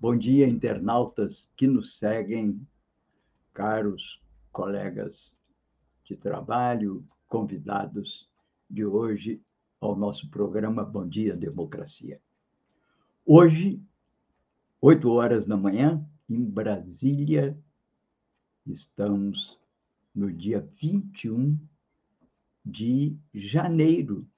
Bom dia, internautas que nos seguem, caros colegas de trabalho, convidados de hoje ao nosso programa Bom Dia Democracia. Hoje, 8 horas da manhã, em Brasília, estamos no dia 21 de janeiro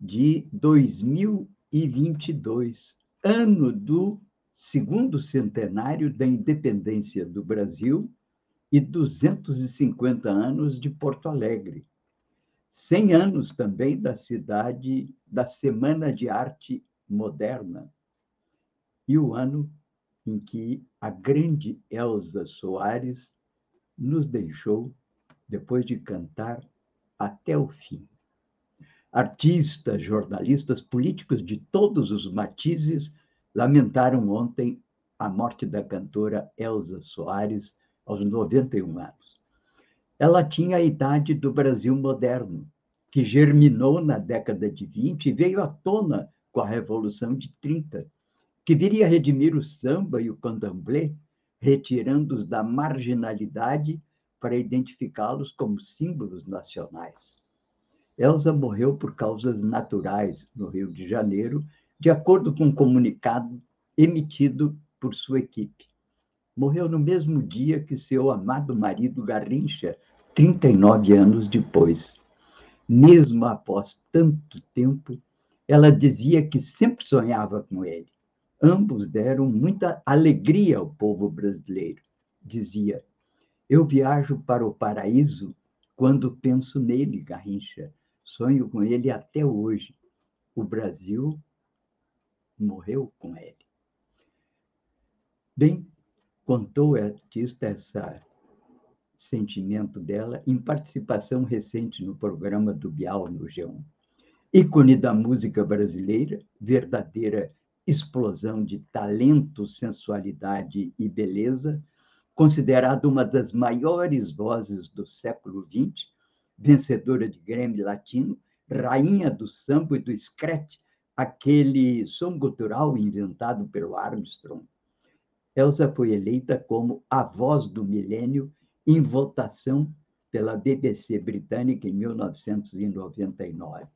de 2022, ano do segundo centenário da independência do Brasil e 250 anos de Porto Alegre. 100 anos também da cidade da Semana de Arte Moderna. E o ano em que a grande Elza Soares nos deixou depois de cantar até o fim. Artistas, jornalistas, políticos de todos os matizes lamentaram ontem a morte da cantora Elza Soares, aos 91 anos. Ela tinha a idade do Brasil moderno, que germinou na década de 20 e veio à tona com a Revolução de 30, que viria redimir o samba e o candomblé, retirando-os da marginalidade para identificá-los como símbolos nacionais. Elza morreu por causas naturais no Rio de Janeiro de acordo com um comunicado emitido por sua equipe. Morreu no mesmo dia que seu amado marido Garrincha, 39 anos depois. Mesmo após tanto tempo, ela dizia que sempre sonhava com ele. Ambos deram muita alegria ao povo brasileiro. Dizia: Eu viajo para o paraíso quando penso nele, Garrincha. Sonho com ele até hoje. O Brasil morreu com ele. Bem, contou a artista esse sentimento dela em participação recente no programa do Bial no G1. Ícone da música brasileira, verdadeira explosão de talento, sensualidade e beleza, considerada uma das maiores vozes do século XX, vencedora de Grammy Latino, rainha do samba e do scratch, aquele som gutural inventado pelo Armstrong. Elsa foi eleita como a voz do milênio em votação pela BBC britânica em 1999.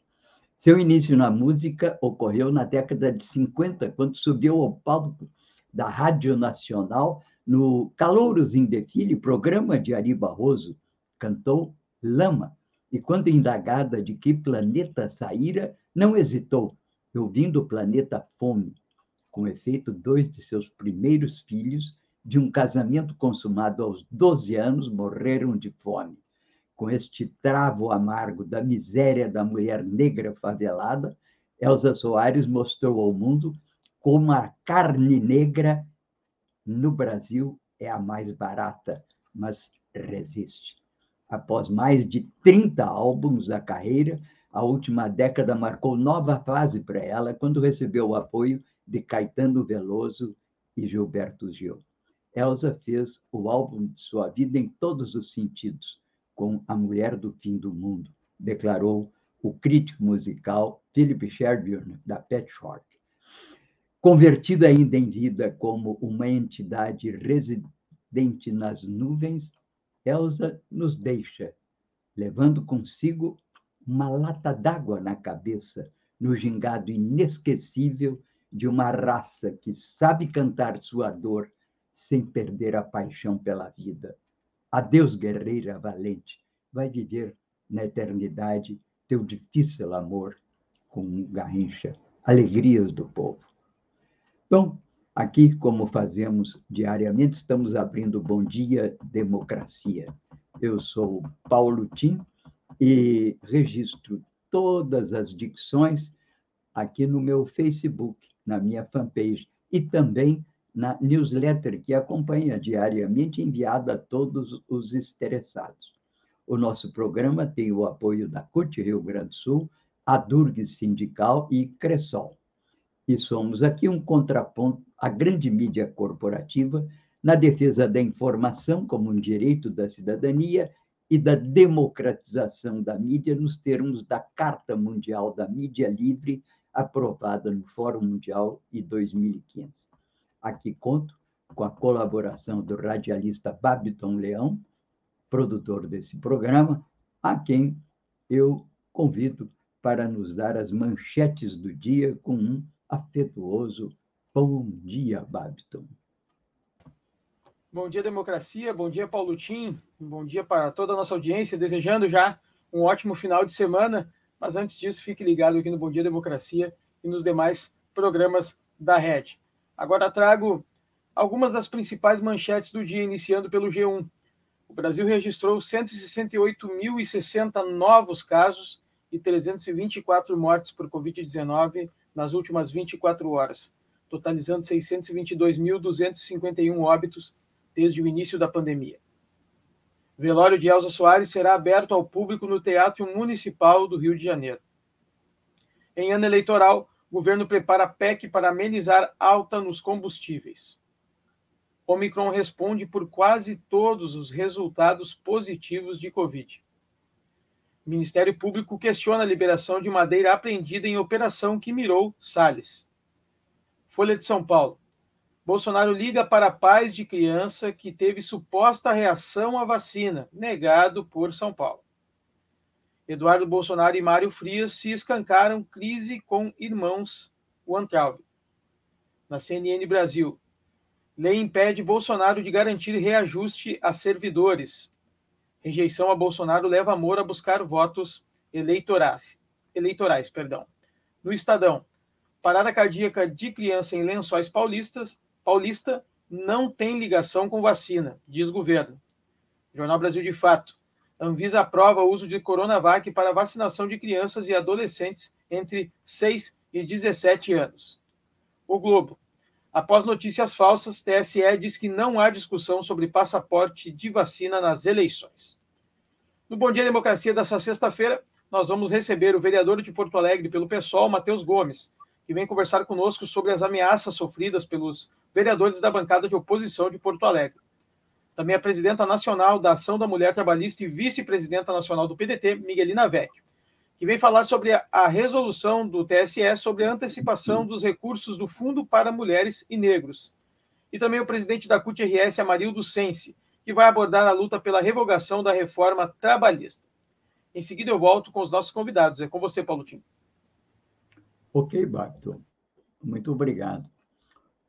Seu início na música ocorreu na década de 50, quando subiu ao palco da Rádio Nacional no Calouros em Defile, programa de Ari Barroso, cantou Lama. E quando indagada de que planeta saíra, não hesitou eu vim do planeta Fome. Com efeito, dois de seus primeiros filhos, de um casamento consumado aos 12 anos, morreram de fome. Com este travo amargo da miséria da mulher negra favelada, Elza Soares mostrou ao mundo como a carne negra no Brasil é a mais barata, mas resiste. Após mais de 30 álbuns da carreira, a última década marcou nova fase para ela quando recebeu o apoio de Caetano Veloso e Gilberto Gil. Elsa fez o álbum de sua vida em todos os sentidos, com A Mulher do Fim do Mundo, declarou o crítico musical Philip Sherburne, da Pet Shop. Convertida ainda em vida como uma entidade residente nas nuvens, Elsa nos deixa, levando consigo uma lata d'água na cabeça, no gingado inesquecível de uma raça que sabe cantar sua dor sem perder a paixão pela vida. Adeus, guerreira valente, vai viver na eternidade teu difícil amor com Garrincha, alegrias do povo. Bom, aqui, como fazemos diariamente, estamos abrindo Bom Dia Democracia. Eu sou Paulo Tim e registro todas as dicções aqui no meu Facebook, na minha fanpage, e também na newsletter que acompanha diariamente, enviada a todos os interessados. O nosso programa tem o apoio da CUT Rio Grande do Sul, a Durg Sindical e Cressol. E somos aqui um contraponto à grande mídia corporativa na defesa da informação como um direito da cidadania e da democratização da mídia nos termos da Carta Mundial da Mídia Livre, aprovada no Fórum Mundial em 2015. Aqui conto com a colaboração do radialista Babiton Leão, produtor desse programa, a quem eu convido para nos dar as manchetes do dia com um afetuoso bom dia, Babiton. Bom dia, democracia. Bom dia, Paulo Tim. Bom dia para toda a nossa audiência. Desejando já um ótimo final de semana. Mas antes disso, fique ligado aqui no Bom Dia Democracia e nos demais programas da rede. Agora trago algumas das principais manchetes do dia, iniciando pelo G1. O Brasil registrou 168.060 novos casos e 324 mortes por Covid-19 nas últimas 24 horas, totalizando 622.251 óbitos desde o início da pandemia. O velório de Elza Soares será aberto ao público no Teatro Municipal do Rio de Janeiro. Em ano eleitoral, o governo prepara PEC para amenizar alta nos combustíveis. Omicron responde por quase todos os resultados positivos de Covid. O Ministério Público questiona a liberação de madeira apreendida em operação que mirou Salles. Folha de São Paulo. Bolsonaro liga para pais de criança que teve suposta reação à vacina, negado por São Paulo. Eduardo Bolsonaro e Mário Frias se escancaram crise com irmãos Weintraub. Na CNN Brasil, lei impede Bolsonaro de garantir reajuste a servidores. Rejeição a Bolsonaro leva Moura a buscar votos eleitorais. eleitorais perdão. No Estadão, parada cardíaca de criança em lençóis paulistas paulista não tem ligação com vacina, diz governo. Jornal Brasil de Fato. Anvisa aprova o uso de Coronavac para vacinação de crianças e adolescentes entre 6 e 17 anos. O Globo. Após notícias falsas, TSE diz que não há discussão sobre passaporte de vacina nas eleições. No Bom Dia Democracia dessa sexta-feira, nós vamos receber o vereador de Porto Alegre pelo PSOL, Matheus Gomes, que vem conversar conosco sobre as ameaças sofridas pelos vereadores da bancada de oposição de Porto Alegre. Também a presidenta nacional da Ação da Mulher Trabalhista e vice-presidenta nacional do PDT, Miguelina Vecchio, que vem falar sobre a resolução do TSE sobre a antecipação dos recursos do Fundo para Mulheres e Negros. E também o presidente da CUT-RS, Amarildo Sense, que vai abordar a luta pela revogação da reforma trabalhista. Em seguida eu volto com os nossos convidados. É com você, Paulo Tim. Ok, Bacto. Muito obrigado.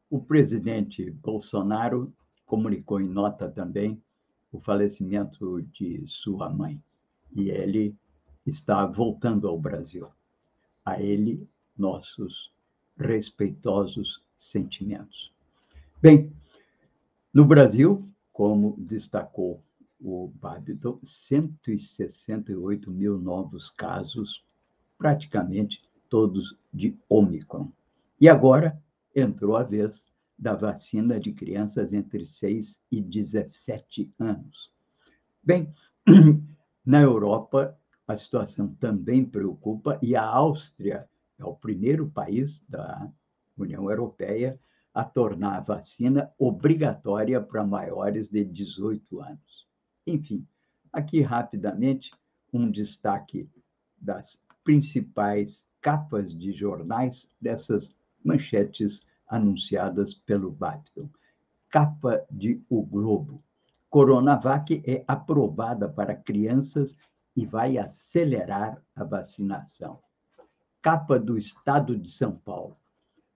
O presidente Bolsonaro comunicou em nota também o falecimento de sua mãe e ele está voltando ao Brasil. A ele, nossos respeitosos sentimentos. Bem, no Brasil, como destacou o Babiton, 168 mil novos casos, praticamente todos de Ômicron. E agora, entrou a vez da vacina de crianças entre 6 e 17 anos. Bem, na Europa, a situação também preocupa e a Áustria é o primeiro país da União Europeia a tornar a vacina obrigatória para maiores de 18 anos. Enfim, aqui rapidamente um destaque das principais capas de jornais dessas manchetes anunciadas pelo Babton. Capa de O Globo. Coronavac é aprovada para crianças e vai acelerar a vacinação. Capa do Estado de São Paulo.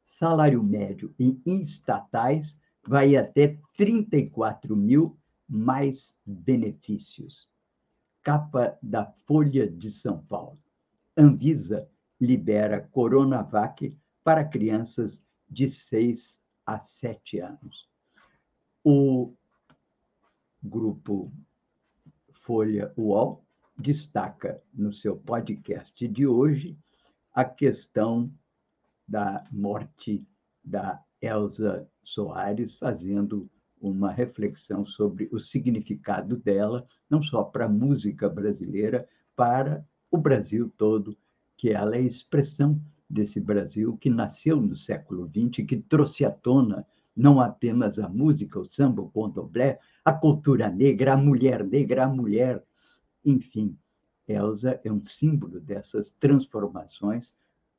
Salário médio em estatais vai até 34 mil mais benefícios. Capa da Folha de São Paulo. Anvisa libera Coronavac para crianças de 6 a 7 anos. O grupo Folha UOL destaca no seu podcast de hoje a questão da morte da Elza Soares fazendo uma reflexão sobre o significado dela, não só para a música brasileira, para o Brasil todo, que ela é a expressão desse Brasil que nasceu no século XX, que trouxe à tona não apenas a música, o samba, o candomblé, a cultura negra, a mulher negra, a mulher, enfim. Elsa é um símbolo dessas transformações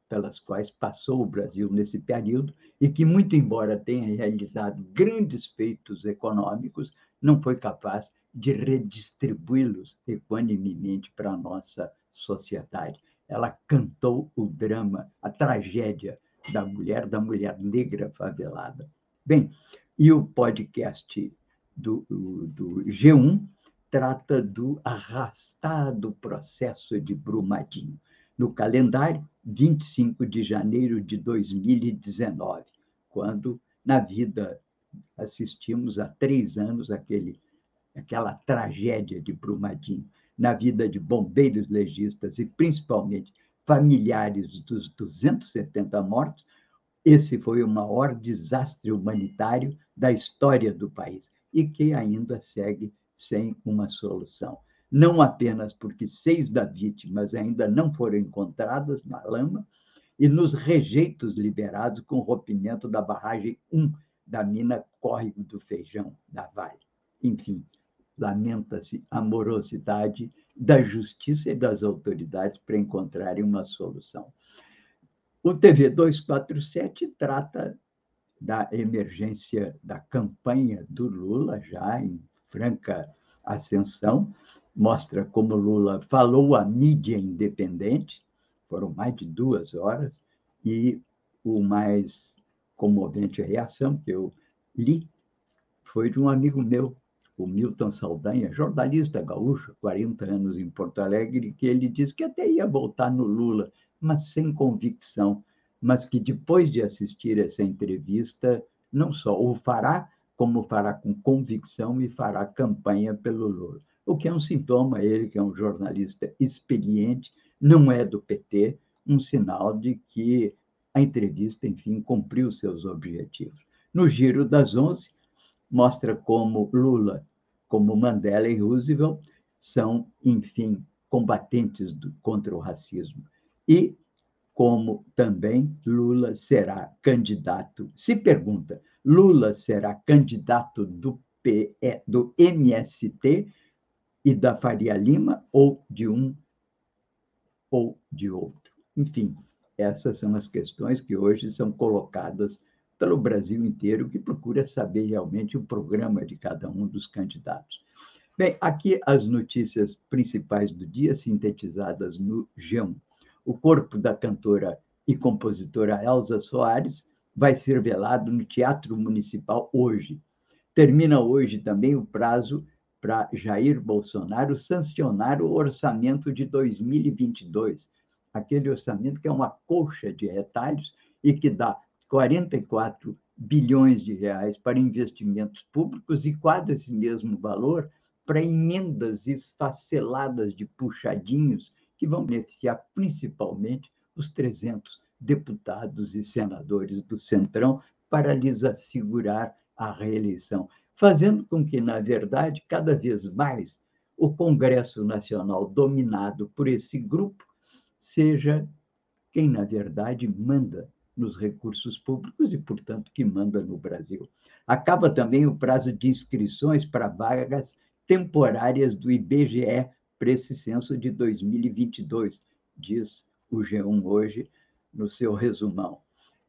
pelas quais passou o Brasil nesse período e que, muito embora tenha realizado grandes feitos econômicos, não foi capaz de redistribuí-los equanimemente para a nossa sociedade. Ela cantou o drama, a tragédia da mulher, da mulher negra favelada. Bem, e o podcast do, do G1 trata do arrastado processo de Brumadinho. No calendário, 25 de janeiro de 2019, quando, na vida, assistimos há três anos aquele, aquela tragédia de Brumadinho, na vida de bombeiros legistas e, principalmente, familiares dos 270 mortos, esse foi o maior desastre humanitário da história do país e que ainda segue sem uma solução. Não apenas porque seis das vítimas ainda não foram encontradas na lama e nos rejeitos liberados com o rompimento da barragem 1 da mina Córrego do Feijão, da Vale. Enfim, lamenta-se a morosidade da justiça e das autoridades para encontrarem uma solução. O TV 247 trata da emergência da campanha do Lula, já em franca ascensão, mostra como Lula falou à mídia independente, foram mais de duas horas, e o mais comovente reação que eu li foi de um amigo meu, o Milton Saldanha, jornalista gaúcho, 40 anos em Porto Alegre, que ele disse que até ia voltar no Lula, mas sem convicção, mas que depois de assistir essa entrevista, não só o fará, como fará com convicção e fará campanha pelo Lula. O que é um sintoma, ele que é um jornalista experiente, não é do PT, um sinal de que a entrevista, enfim, cumpriu seus objetivos. No Giro das Onze, mostra como Lula, como Mandela e Roosevelt são, enfim, combatentes do, contra o racismo. E como também Lula será candidato. Se pergunta, Lula será candidato do, PE, do MST e da Faria Lima ou de um ou de outro? Enfim, essas são as questões que hoje são colocadas pelo Brasil inteiro, que procura saber realmente o programa de cada um dos candidatos. Bem, aqui as notícias principais do dia, sintetizadas no G1 o corpo da cantora e compositora Elza Soares vai ser velado no Teatro Municipal hoje. Termina hoje também o prazo para Jair Bolsonaro sancionar o orçamento de 2022, aquele orçamento que é uma colcha de retalhos e que dá 44 bilhões de reais para investimentos públicos e quase esse mesmo valor para emendas esfaceladas de puxadinhos que vão beneficiar principalmente os 300 deputados e senadores do Centrão para lhes assegurar a reeleição, fazendo com que, na verdade, cada vez mais o Congresso Nacional, dominado por esse grupo, seja quem, na verdade, manda nos recursos públicos e, portanto, que manda no Brasil. Acaba também o prazo de inscrições para vagas temporárias do IBGE para esse censo de 2022, diz o G1 hoje no seu resumão.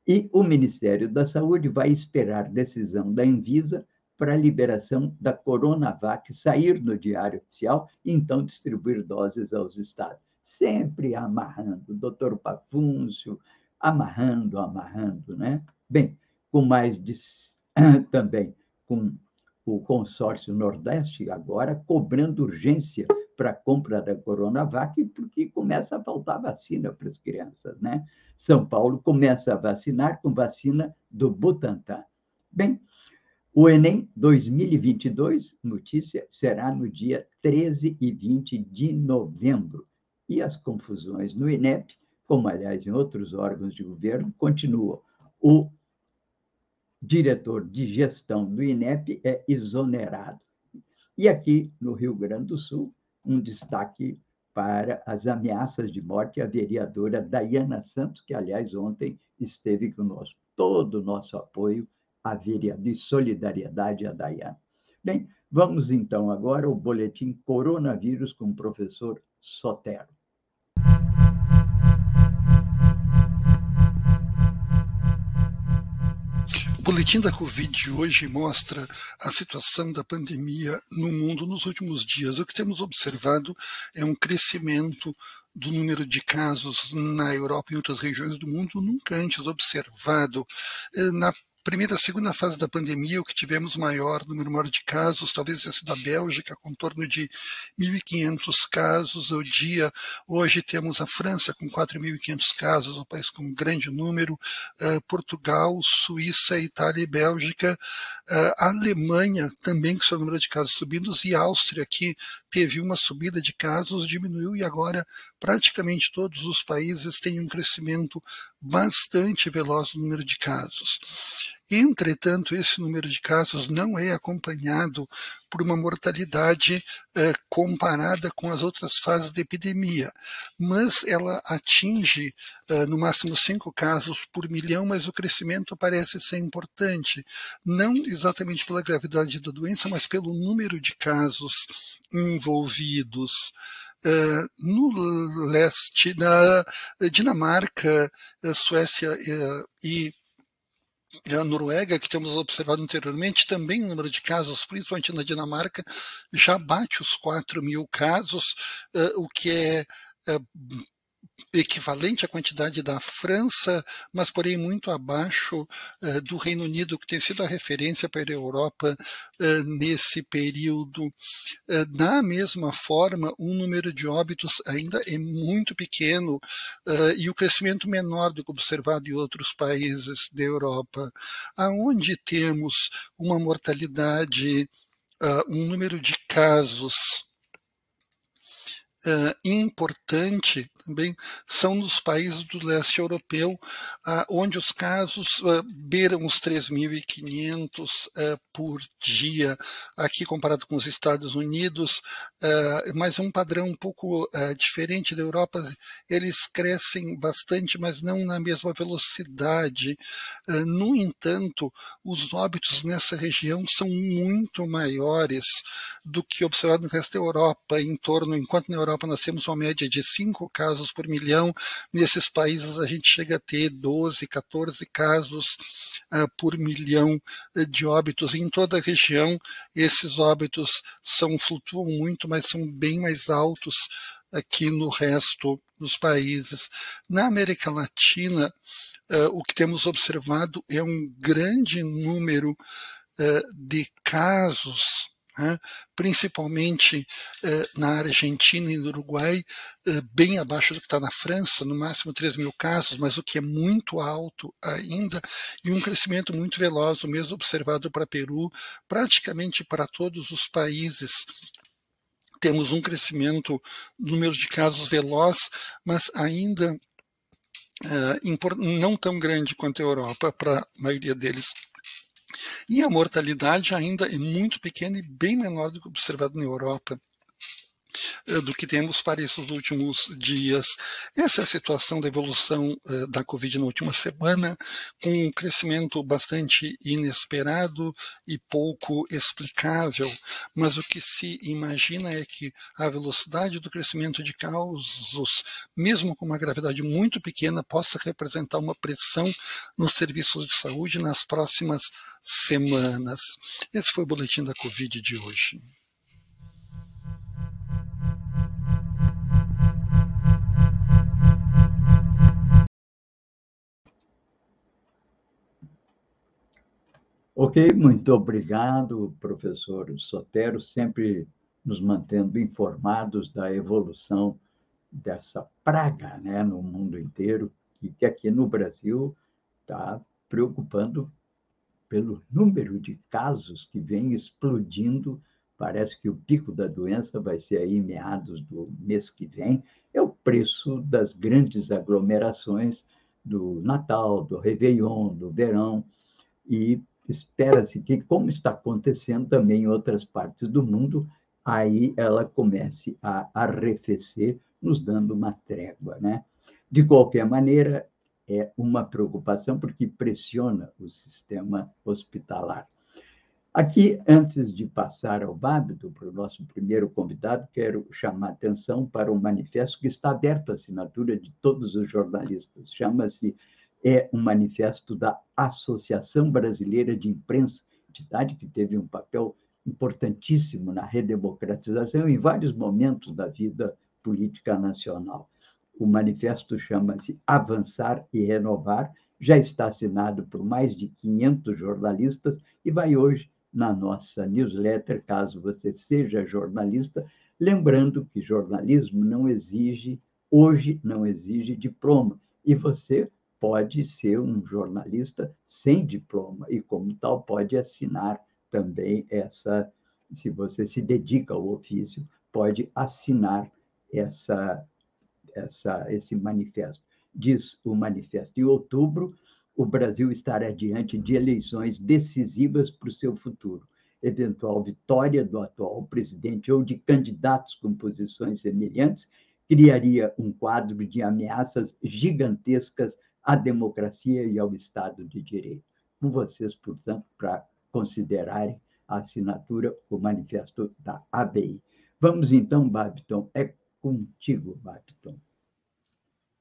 E o Ministério da Saúde vai esperar decisão da Anvisa para a liberação da Coronavac sair no Diário Oficial e então distribuir doses aos estados. Sempre amarrando, doutor Pafúncio, amarrando, amarrando, né? Bem, com mais de também com o consórcio Nordeste agora cobrando urgência para a compra da Coronavac, porque começa a faltar vacina para as crianças, né? São Paulo começa a vacinar com vacina do Butantan. Bem, o Enem 2022, notícia, será no dia 13 e 20 de novembro. E as confusões no INEP, como aliás em outros órgãos de governo, continuam. O diretor de gestão do INEP é exonerado. E aqui no Rio Grande do Sul, um destaque para as ameaças de morte à vereadora Dayana Santos, que, aliás, ontem esteve conosco. Todo o nosso apoio à vereadora e solidariedade à Dayana. Bem, vamos então agora ao boletim Coronavírus com o professor Sotero. Boletim da Covid de hoje mostra a situação da pandemia no mundo nos últimos dias. O que temos observado é um crescimento do número de casos na Europa e em outras regiões do mundo nunca antes observado. Eh, na primeira, segunda fase da pandemia, o que tivemos maior número maior de casos, talvez tenha sido a Bélgica, com torno de 1.500 casos ao dia. Hoje temos a França com 4.500 casos, um país com um grande número, uh, Portugal, Suíça, Itália e Bélgica, uh, Alemanha também com seu número de casos subindo, e Áustria, que teve uma subida de casos, diminuiu e agora praticamente todos os países têm um crescimento bastante veloz no número de casos. Entretanto, esse número de casos não é acompanhado por uma mortalidade eh, comparada com as outras fases da epidemia, mas ela atinge eh, no máximo cinco casos por milhão, mas o crescimento parece ser importante, não exatamente pela gravidade da doença, mas pelo número de casos envolvidos. Uh, no leste, na Dinamarca, Suécia uh, e a Noruega, que temos observado anteriormente, também o número de casos, principalmente na Dinamarca, já bate os 4 mil casos, uh, o que é uh, equivalente à quantidade da França, mas porém muito abaixo uh, do Reino Unido, que tem sido a referência para a Europa uh, nesse período. Uh, da mesma forma, o número de óbitos ainda é muito pequeno e o crescimento menor do que observado em outros países da Europa, aonde temos uma mortalidade, um número de casos uh, importante também são nos países do leste europeu, uh, onde os casos uh, beiram os 3.500 uh, por dia, aqui comparado com os Estados Unidos, mas um padrão um pouco diferente da Europa, eles crescem bastante, mas não na mesma velocidade. no entanto, os óbitos nessa região são muito maiores do que observado no resto da Europa, em torno, enquanto na Europa nós temos uma média de 5 casos por milhão, nesses países a gente chega a ter 12, 14 casos uh, por milhão de óbitos. Em toda a região, esses óbitos são flutuam muito, mas são bem mais altos aqui no resto dos países. Na América Latina, uh, o que temos observado é um grande número uh, de casos né? principalmente eh, na Argentina e no Uruguai, eh, bem abaixo do que está na França, no máximo 3 mil casos, mas o que é muito alto ainda, e um crescimento muito veloz, o mesmo observado para Peru, praticamente para todos os países temos um crescimento no número de casos veloz, mas ainda uh, não tão grande quanto a Europa para a maioria deles. E a mortalidade ainda é muito pequena e bem menor do que observado na Europa. Eh, do que temos para esses últimos dias. Essa é a situação da evolução uh, da Covid na última semana, com um crescimento bastante inesperado e pouco explicável, mas o que se imagina é que a velocidade do crescimento de casos, mesmo com uma gravidade muito pequena, possa representar uma pressão nos serviços de saúde nas próximas semanas. Esse foi o boletim da Covid de hoje. Ok, muito obrigado, professor Sotero, sempre nos mantendo informados da evolução dessa praga né, no mundo inteiro, e que aqui no Brasil está preocupando pelo número de casos que vem explodindo. Parece que o pico da doença vai ser aí meados do mês que vem. É o preço das grandes aglomerações do Natal, do Réveillon, do verão e espera-se que, como está acontecendo também em outras partes do mundo, aí ela comece a arrefecer, nos dando uma trégua. Né? De qualquer maneira, é uma preocupação porque pressiona o sistema hospitalar. Aqui, antes de passar ao Bábito, para o nosso primeiro convidado, quero chamar atenção para um manifesto que está aberto à assinatura de todos os jornalistas. Chama-se é um manifesto da Associação Brasileira de Imprensa, entidade que teve um papel importantíssimo na redemocratização em vários momentos da vida política nacional. O manifesto chama-se Avançar e Renovar, já está assinado por mais de 500 jornalistas e vai hoje na nossa newsletter, caso você seja jornalista, lembrando que jornalismo não exige, hoje não exige diploma, e você pode ser um jornalista sem diploma, e como tal pode assinar também essa, se você se dedica ao ofício, pode assinar essa, essa, esse manifesto. Diz o manifesto. Em outubro, o Brasil estará diante de eleições decisivas para o seu futuro. Eventual vitória do atual presidente ou de candidatos com posições semelhantes criaria um quadro de ameaças gigantescas à democracia e ao Estado de Direito. Com vocês, portanto, para considerarem a assinatura, o manifesto da ABI. Vamos então, Babiton, é contigo, Babiton.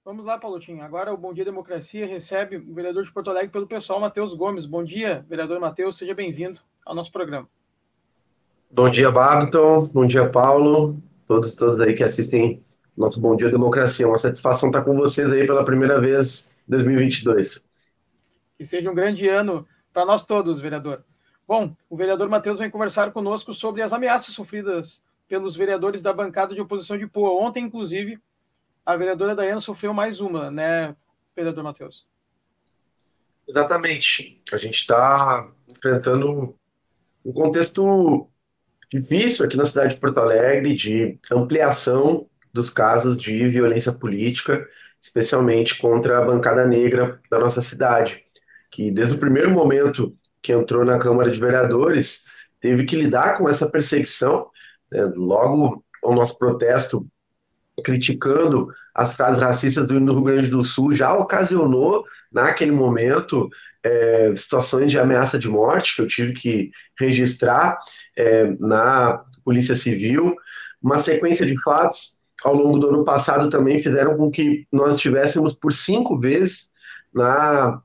Vamos lá, Paulotinho. Agora o Bom Dia Democracia recebe o vereador de Porto Alegre pelo pessoal, Matheus Gomes. Bom dia, vereador Matheus, seja bem-vindo ao nosso programa. Bom dia, Babton. Bom dia, Paulo. Todos todos aí que assistem nosso Bom Dia Democracia. Uma satisfação estar com vocês aí pela primeira vez 2022. Que seja um grande ano para nós todos, vereador. Bom, o vereador Matheus vem conversar conosco sobre as ameaças sofridas pelos vereadores da bancada de oposição de Poa. Ontem, inclusive, a vereadora Dayana sofreu mais uma, né, vereador Matheus? Exatamente. A gente está enfrentando um contexto difícil aqui na cidade de Porto Alegre de ampliação dos casos de violência política, especialmente contra a bancada negra da nossa cidade, que desde o primeiro momento que entrou na Câmara de Vereadores teve que lidar com essa perseguição. Né? Logo ao nosso protesto criticando as frases racistas do Rio Grande do Sul já ocasionou, naquele momento, é, situações de ameaça de morte que eu tive que registrar é, na Polícia Civil. Uma sequência de fatos ao longo do ano passado também fizeram com que nós estivéssemos por cinco vezes na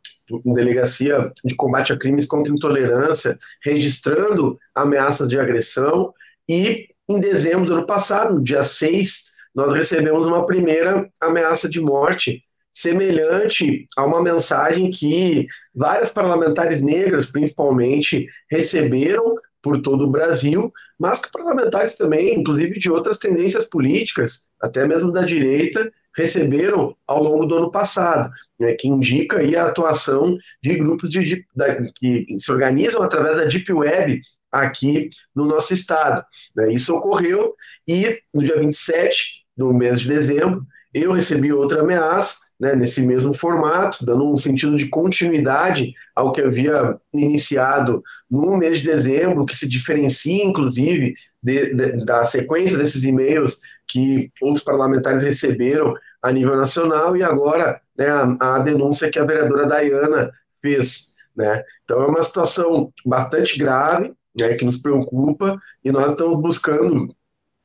Delegacia de Combate a Crimes contra Intolerância, registrando ameaças de agressão. E em dezembro do ano passado, no dia 6 nós recebemos uma primeira ameaça de morte, semelhante a uma mensagem que várias parlamentares negras, principalmente, receberam por todo o Brasil, mas que parlamentares também, inclusive de outras tendências políticas, até mesmo da direita, receberam ao longo do ano passado, né, que indica aí a atuação de grupos de, da, que se organizam através da Deep Web aqui no nosso estado. Né. Isso ocorreu e no dia 27 no mês de dezembro, eu recebi outra ameaça, né, nesse mesmo formato, dando um sentido de continuidade ao que havia iniciado no mês de dezembro, que se diferencia, inclusive, de, de, da sequência desses e-mails que outros parlamentares receberam a nível nacional, e agora né, a, a denúncia que a vereadora Dayana fez. Né? Então, é uma situação bastante grave, né, que nos preocupa, e nós estamos buscando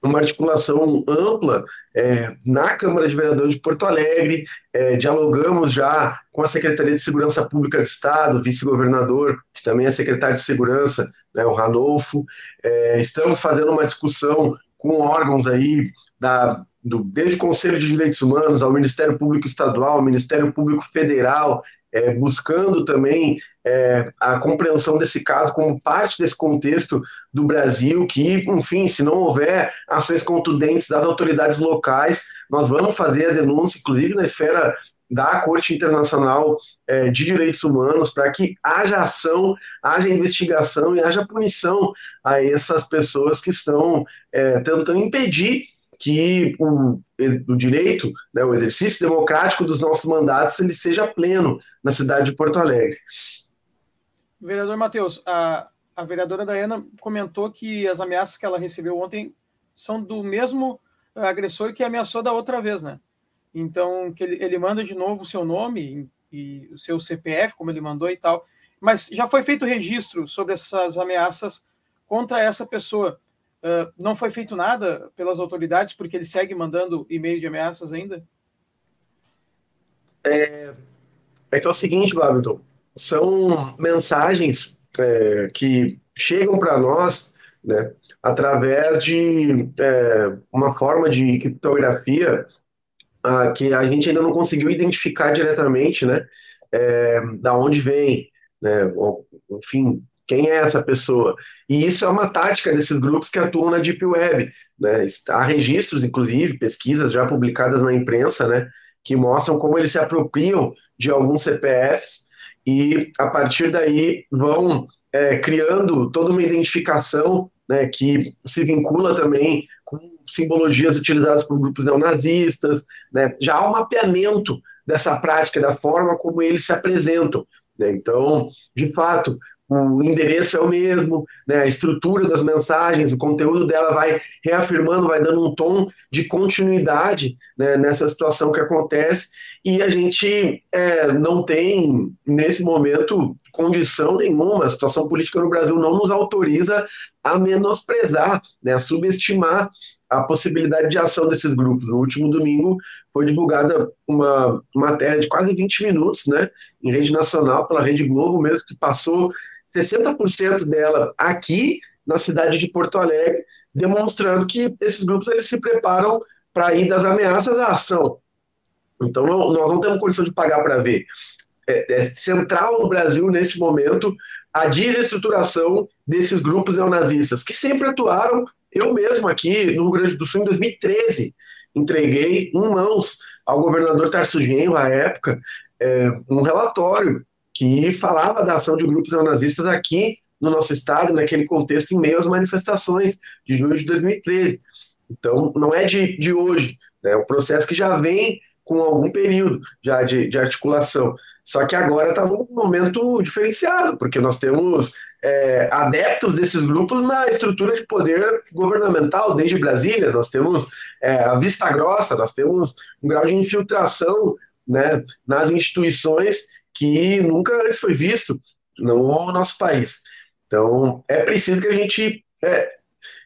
uma articulação ampla é, na Câmara de Vereadores de Porto Alegre, é, dialogamos já com a Secretaria de Segurança Pública do Estado, vice-governador, que também é secretário de Segurança, né, o Ranolfo, é, estamos fazendo uma discussão com órgãos aí, da, do, desde o Conselho de Direitos Humanos ao Ministério Público Estadual, ao Ministério Público Federal, é, buscando também é, a compreensão desse caso como parte desse contexto do Brasil, que, enfim, se não houver ações contundentes das autoridades locais, nós vamos fazer a denúncia, inclusive na esfera da Corte Internacional é, de Direitos Humanos, para que haja ação, haja investigação e haja punição a essas pessoas que estão é, tentando impedir que o, o direito, né, o exercício democrático dos nossos mandatos, ele seja pleno na cidade de Porto Alegre. Vereador Matheus, a, a vereadora Dayana comentou que as ameaças que ela recebeu ontem são do mesmo agressor que ameaçou da outra vez, né? Então, que ele, ele manda de novo o seu nome e, e o seu CPF, como ele mandou e tal. Mas já foi feito registro sobre essas ameaças contra essa pessoa. Uh, não foi feito nada pelas autoridades, porque ele segue mandando e-mail de ameaças ainda? É, é que é o seguinte, Babington, são mensagens é, que chegam para nós né, através de é, uma forma de criptografia ah, que a gente ainda não conseguiu identificar diretamente, né, é, da onde vem, né, enfim, quem é essa pessoa? E isso é uma tática desses grupos que atuam na Deep Web. Né? Há registros, inclusive, pesquisas já publicadas na imprensa, né, que mostram como eles se apropriam de alguns CPFs e, a partir daí, vão é, criando toda uma identificação né, que se vincula também com simbologias utilizadas por grupos neonazistas. Né? Já há um mapeamento dessa prática, da forma como eles se apresentam. Né? Então, de fato, o endereço é o mesmo, né, a estrutura das mensagens, o conteúdo dela vai reafirmando, vai dando um tom de continuidade né, nessa situação que acontece, e a gente é, não tem, nesse momento, condição nenhuma, a situação política no Brasil não nos autoriza a menosprezar, né, a subestimar a possibilidade de ação desses grupos. No último domingo foi divulgada uma matéria de quase 20 minutos, né, em rede nacional, pela Rede Globo mesmo, que passou 60% dela aqui na cidade de Porto Alegre, demonstrando que esses grupos eles se preparam para ir das ameaças à ação. Então, nós não temos condição de pagar para ver. É, é, central no Brasil, nesse momento, a desestruturação desses grupos neonazistas, que sempre atuaram. Eu mesmo, aqui no Rio Grande do Sul, em 2013, entreguei em mãos ao governador Tarso Genro, à época, é, um relatório que falava da ação de grupos neonazistas aqui no nosso estado, naquele contexto, em meio às manifestações de junho de 2013. Então, não é de, de hoje, né? é um processo que já vem com algum período já de, de articulação. Só que agora está num momento diferenciado, porque nós temos é, adeptos desses grupos na estrutura de poder governamental, desde Brasília, nós temos é, a vista grossa, nós temos um grau de infiltração né, nas instituições que nunca foi visto no nosso país. Então, é preciso que a gente é,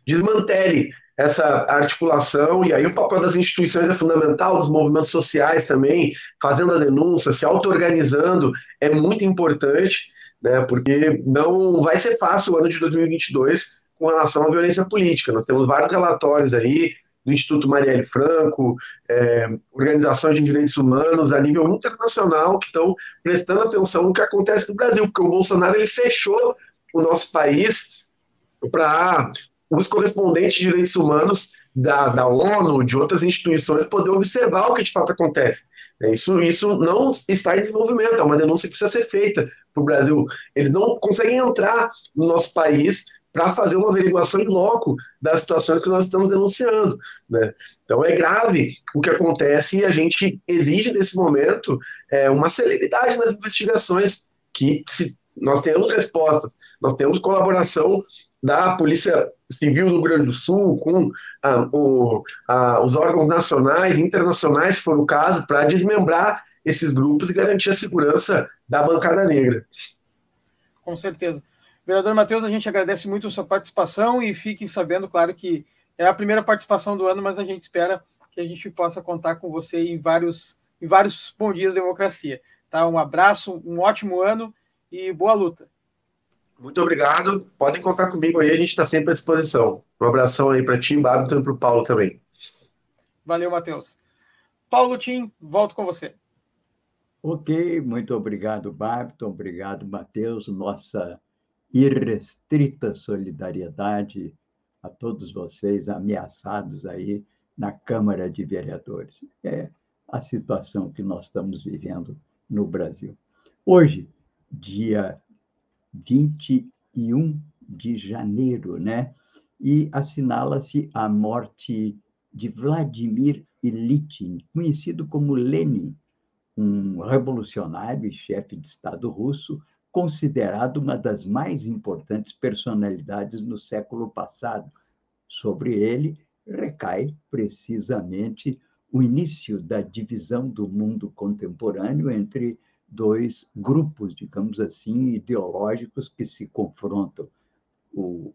desmantele essa articulação, e aí o papel das instituições é fundamental, dos movimentos sociais também, fazendo a denúncia, se auto-organizando, é muito importante, né, porque não vai ser fácil o ano de 2022 com relação à violência política. Nós temos vários relatórios aí, do Instituto Marielle Franco, é, organizações de direitos humanos a nível internacional que estão prestando atenção no que acontece no Brasil, porque o Bolsonaro ele fechou o nosso país para os correspondentes de direitos humanos da, da ONU, de outras instituições, poder observar o que de fato acontece. É, isso, isso não está em desenvolvimento, é uma denúncia que precisa ser feita para o Brasil. Eles não conseguem entrar no nosso país para fazer uma averiguação em loco das situações que nós estamos denunciando. Né? Então é grave o que acontece e a gente exige nesse momento é, uma celeridade nas investigações, que se nós temos respostas, nós temos colaboração da Polícia Civil do Rio Grande do Sul com ah, o, ah, os órgãos nacionais e internacionais, se for o caso, para desmembrar esses grupos e garantir a segurança da bancada negra. Com certeza. Vereador Matheus, a gente agradece muito a sua participação e fiquem sabendo, claro, que é a primeira participação do ano, mas a gente espera que a gente possa contar com você em vários, em vários bons dias de democracia. Tá? Um abraço, um ótimo ano e boa luta. Muito obrigado. Podem contar comigo aí, a gente está sempre à disposição. Um abração aí para ti, Babington e para o Paulo também. Valeu, Matheus. Paulo Tim, volto com você. Ok, muito obrigado, Babington. Obrigado, Matheus. Nossa irrestrita solidariedade a todos vocês ameaçados aí na Câmara de Vereadores. É a situação que nós estamos vivendo no Brasil. Hoje, dia 21 de janeiro, né? E assinala-se a morte de Vladimir Ilitchin, conhecido como Lenin, um revolucionário e chefe de Estado russo considerado uma das mais importantes personalidades no século passado. Sobre ele recai precisamente o início da divisão do mundo contemporâneo entre dois grupos, digamos assim, ideológicos que se confrontam. O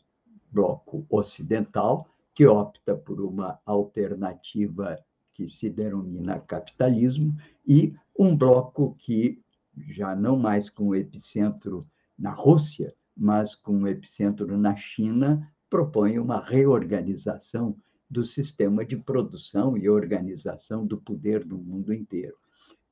bloco ocidental, que opta por uma alternativa que se denomina capitalismo, e um bloco que, já não mais com o epicentro na Rússia, mas com o epicentro na China, propõe uma reorganização do sistema de produção e organização do poder no mundo inteiro.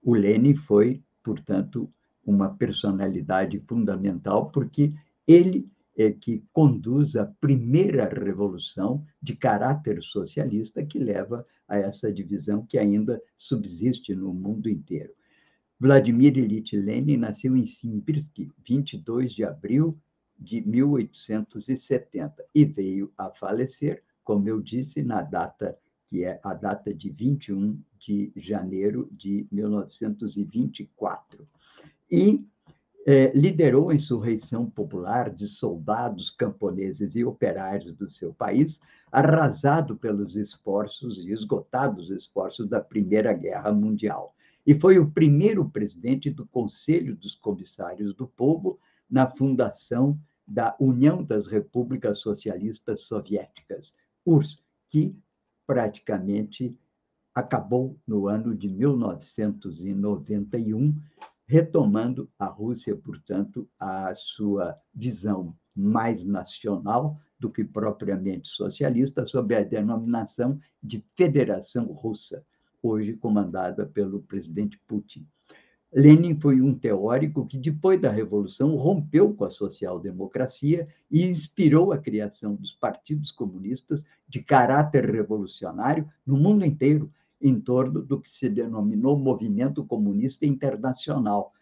O Lenin foi, portanto, uma personalidade fundamental, porque ele é que conduz a primeira revolução de caráter socialista que leva a essa divisão que ainda subsiste no mundo inteiro. Vladimir Ilyich Lenin nasceu em Simbirsk, 22 de abril de 1870, e veio a falecer como eu disse, na data que é a data de 21 de janeiro de 1924. E é, liderou a insurreição popular de soldados camponeses e operários do seu país, arrasado pelos esforços e esgotados esforços da Primeira Guerra Mundial. E foi o primeiro presidente do Conselho dos Comissários do Povo na fundação da União das Repúblicas Socialistas Soviéticas, URSS, que praticamente acabou no ano de 1991, retomando a Rússia, portanto, a sua visão mais nacional do que propriamente socialista, sob a denominação de Federação Russa, hoje comandada pelo presidente Putin. Lenin foi um teórico que, depois da Revolução, rompeu com a social-democracia e inspirou a criação dos partidos comunistas de caráter revolucionário no mundo inteiro, em torno do que se denominou Movimento Comunista Internacional,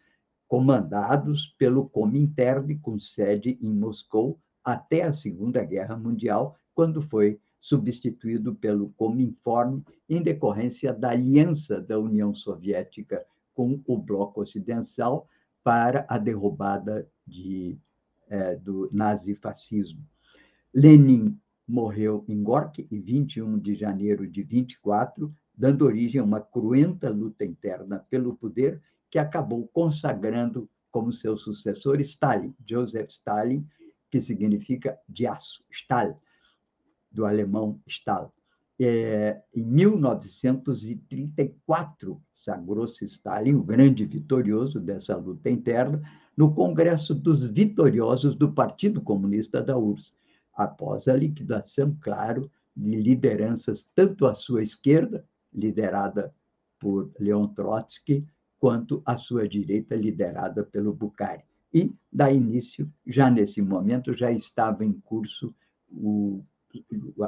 comandados pelo Comintern, com sede em Moscou, até a Segunda Guerra Mundial, quando foi substituído pelo Cominform em decorrência da aliança da União Soviética com o Bloco Ocidental para a derrubada de, é, do nazifascismo. Lenin morreu em Gorky em 21 de janeiro de 24, dando origem a uma cruenta luta interna pelo poder que acabou consagrando como seu sucessor Stalin, Joseph Stalin, que significa de aço, Stahl, do alemão Stahl. É, em 1934, sagrou-se Stalin, o grande vitorioso dessa luta interna, no Congresso dos Vitoriosos do Partido Comunista da URSS, após a liquidação, claro, de lideranças tanto à sua esquerda, liderada por Leon Trotsky, quanto à sua direita, liderada pelo Bukhari. E, da início, já nesse momento, já estava em curso o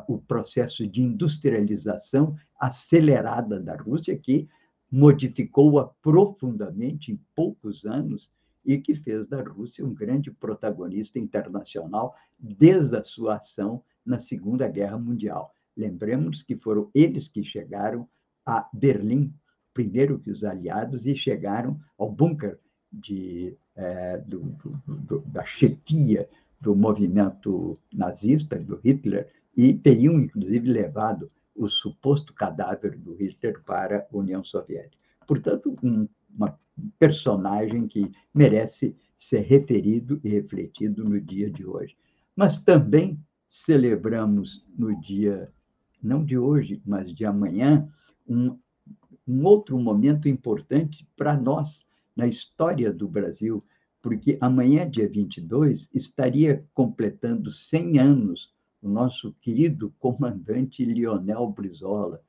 o processo de industrialização acelerada da Rússia, que modificou-a profundamente em poucos anos e que fez da Rússia um grande protagonista internacional desde a sua ação na Segunda Guerra Mundial. Lembremos que foram eles que chegaram a Berlim, primeiro que os aliados, e chegaram ao bunker de, é, do, do, da chefia do movimento nazista, do Hitler, e teriam, inclusive, levado o suposto cadáver do Hitler para a União Soviética. Portanto, um uma personagem que merece ser referido e refletido no dia de hoje. Mas também celebramos no dia, não de hoje, mas de amanhã, um, um outro momento importante para nós na história do Brasil, porque amanhã, dia 22, estaria completando 100 anos o nosso querido comandante Lionel Brizola,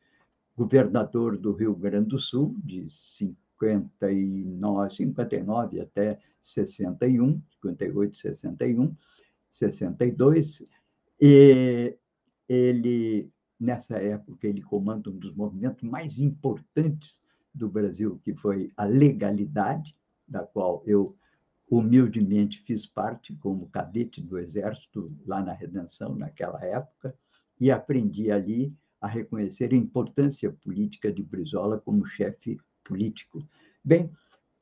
governador do Rio Grande do Sul, de 59, 59 até 61, 58, 61, 62, e ele, nessa época, ele comanda um dos movimentos mais importantes do Brasil, que foi a legalidade, da qual eu humildemente fiz parte como cadete do Exército lá na Redenção, naquela época, e aprendi ali a reconhecer a importância política de Brizola como chefe político. Bem,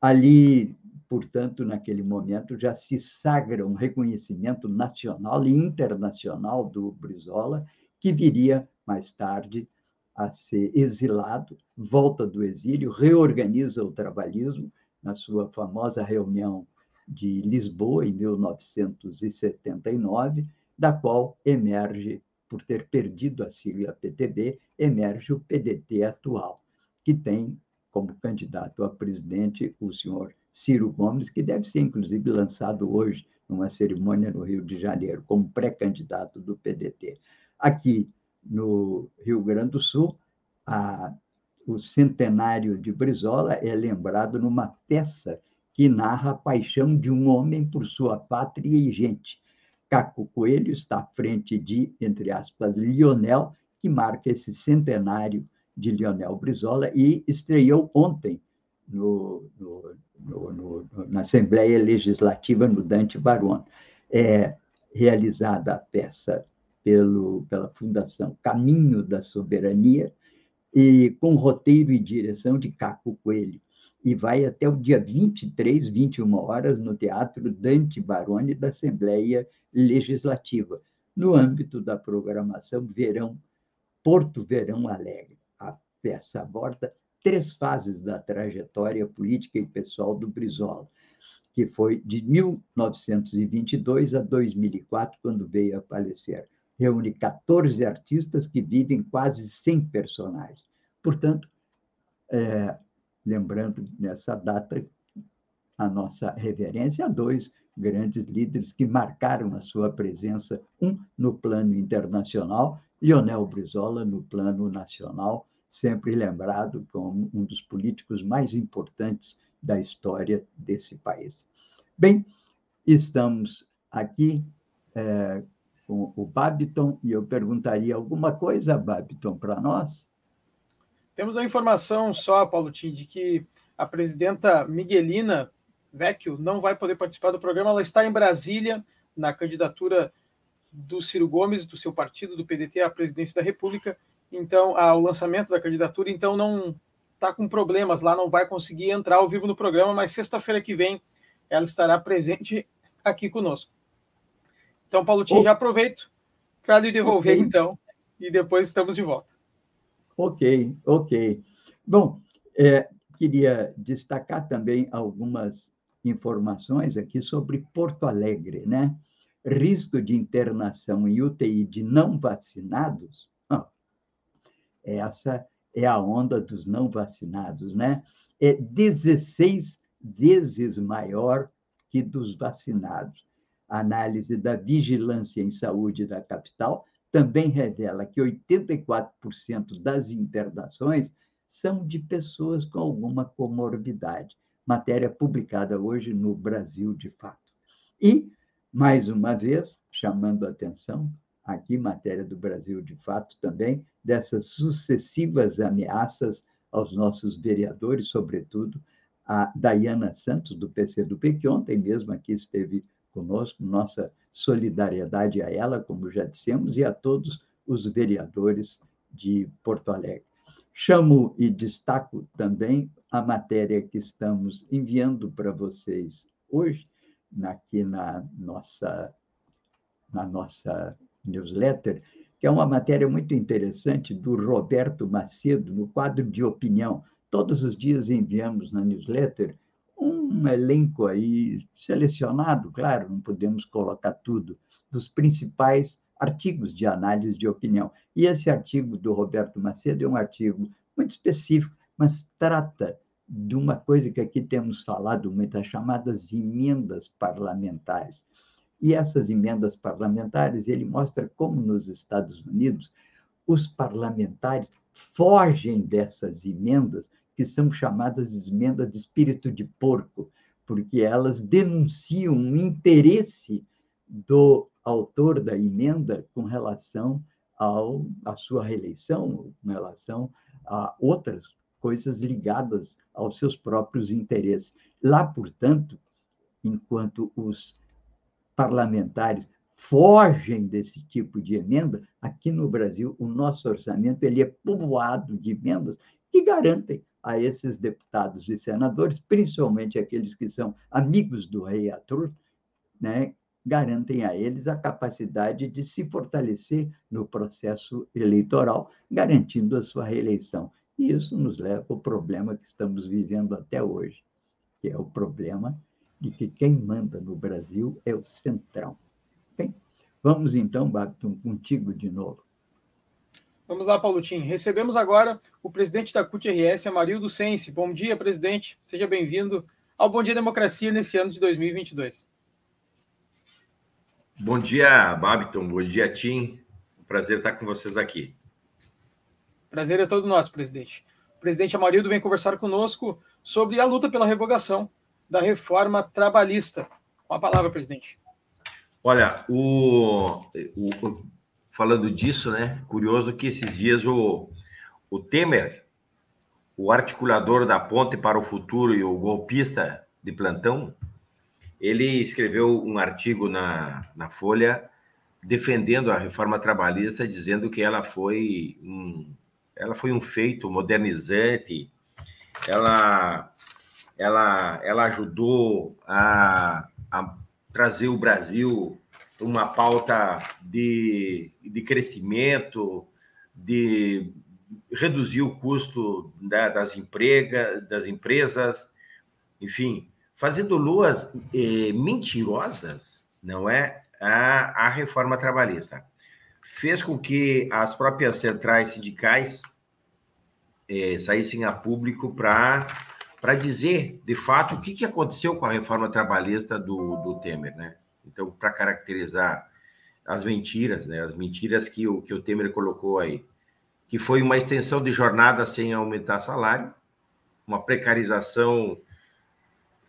Ali, portanto, naquele momento, já se sagra um reconhecimento nacional e internacional do Brizola, que viria mais tarde a ser exilado, volta do exílio, reorganiza o trabalhismo na sua famosa reunião de Lisboa, em 1979, da qual emerge, por ter perdido a sigla PTB, emerge o PDT atual, que tem como candidato a presidente o senhor Ciro Gomes, que deve ser, inclusive, lançado hoje numa cerimônia no Rio de Janeiro, como pré-candidato do PDT. Aqui, no Rio Grande do Sul, a, o centenário de Brizola é lembrado numa peça que narra a paixão de um homem por sua pátria e gente. Caco Coelho está à frente de, entre aspas, Lionel, que marca esse centenário de Lionel Brizola e estreou ontem no, no, no, na Assembleia Legislativa no Dante Barone. É realizada a peça pelo, pela Fundação Caminho da Soberania, e com roteiro e direção de Caco Coelho. E vai até o dia 23, 21 horas, no Teatro Dante Baroni da Assembleia Legislativa, no âmbito da programação Verão, Porto Verão Alegre. A peça aborda três fases da trajetória política e pessoal do Brizola, que foi de 1922 a 2004, quando veio a falecer reúne 14 artistas que vivem quase 100 personagens. Portanto, é, lembrando nessa data a nossa reverência a dois grandes líderes que marcaram a sua presença, um no plano internacional, Lionel Brizola no plano nacional, sempre lembrado como um dos políticos mais importantes da história desse país. Bem, estamos aqui é, com o Babiton e eu perguntaria alguma coisa, Babiton, para nós? Temos a informação só, Paulo Tim, de que a presidenta Miguelina Vecchio não vai poder participar do programa. Ela está em Brasília, na candidatura do Ciro Gomes, do seu partido, do PDT, à presidência da República. Então, ao lançamento da candidatura, então não está com problemas lá, não vai conseguir entrar ao vivo no programa, mas sexta-feira que vem ela estará presente aqui conosco. Então, Paulo Tim, oh. já aproveito para lhe devolver, okay. então, e depois estamos de volta. Ok, ok. Bom, é, queria destacar também algumas informações aqui sobre Porto Alegre, né? Risco de internação em UTI de não vacinados. Ah, essa é a onda dos não vacinados, né? É 16 vezes maior que dos vacinados. Análise da vigilância em saúde da capital também revela que 84% das internações são de pessoas com alguma comorbidade. Matéria publicada hoje no Brasil de Fato. E, mais uma vez, chamando a atenção, aqui, matéria do Brasil de Fato também, dessas sucessivas ameaças aos nossos vereadores, sobretudo a Dayana Santos, do PCdoB, que ontem mesmo aqui esteve conosco, nossa solidariedade a ela, como já dissemos, e a todos os vereadores de Porto Alegre. Chamo e destaco também a matéria que estamos enviando para vocês hoje, aqui na nossa, na nossa newsletter, que é uma matéria muito interessante do Roberto Macedo, no quadro de opinião. Todos os dias enviamos na newsletter um elenco aí selecionado, claro, não podemos colocar tudo, dos principais artigos de análise de opinião. E esse artigo do Roberto Macedo é um artigo muito específico, mas trata de uma coisa que aqui temos falado muito, as chamadas emendas parlamentares. E essas emendas parlamentares, ele mostra como nos Estados Unidos os parlamentares fogem dessas emendas que são chamadas emendas de espírito de porco, porque elas denunciam um interesse do autor da emenda com relação ao, à sua reeleição, com relação a outras coisas ligadas aos seus próprios interesses. Lá, portanto, enquanto os parlamentares fogem desse tipo de emenda, aqui no Brasil o nosso orçamento ele é povoado de emendas que garantem a esses deputados e senadores, principalmente aqueles que são amigos do rei Arthur, né, garantem a eles a capacidade de se fortalecer no processo eleitoral, garantindo a sua reeleição. E isso nos leva ao problema que estamos vivendo até hoje, que é o problema de que quem manda no Brasil é o Centrão. Bem, vamos então, Babton, contigo de novo. Vamos lá, Paulotim. Recebemos agora o presidente da CUT-RS, Amarildo Sense. Bom dia, presidente. Seja bem-vindo ao Bom Dia Democracia nesse ano de 2022. Bom dia, Babiton. Bom dia, Tim. prazer estar com vocês aqui. Prazer é todo nosso, presidente. O presidente Amarildo vem conversar conosco sobre a luta pela revogação da reforma trabalhista. Com a palavra, presidente. Olha, o, o, falando disso, né? Curioso que esses dias o, o Temer, o articulador da Ponte para o Futuro e o golpista de plantão, ele escreveu um artigo na, na Folha defendendo a reforma trabalhista, dizendo que ela foi um, ela foi um feito modernizante, ela, ela, ela ajudou a, a trazer o Brasil uma pauta de, de crescimento, de reduzir o custo das, emprega, das empresas, enfim, fazendo luas eh, mentirosas, não é? A, a reforma trabalhista. Fez com que as próprias centrais sindicais eh, saíssem a público para dizer, de fato, o que, que aconteceu com a reforma trabalhista do, do Temer, né? Então, para caracterizar as mentiras, né? As mentiras que o, que o Temer colocou aí, que foi uma extensão de jornada sem aumentar salário, uma precarização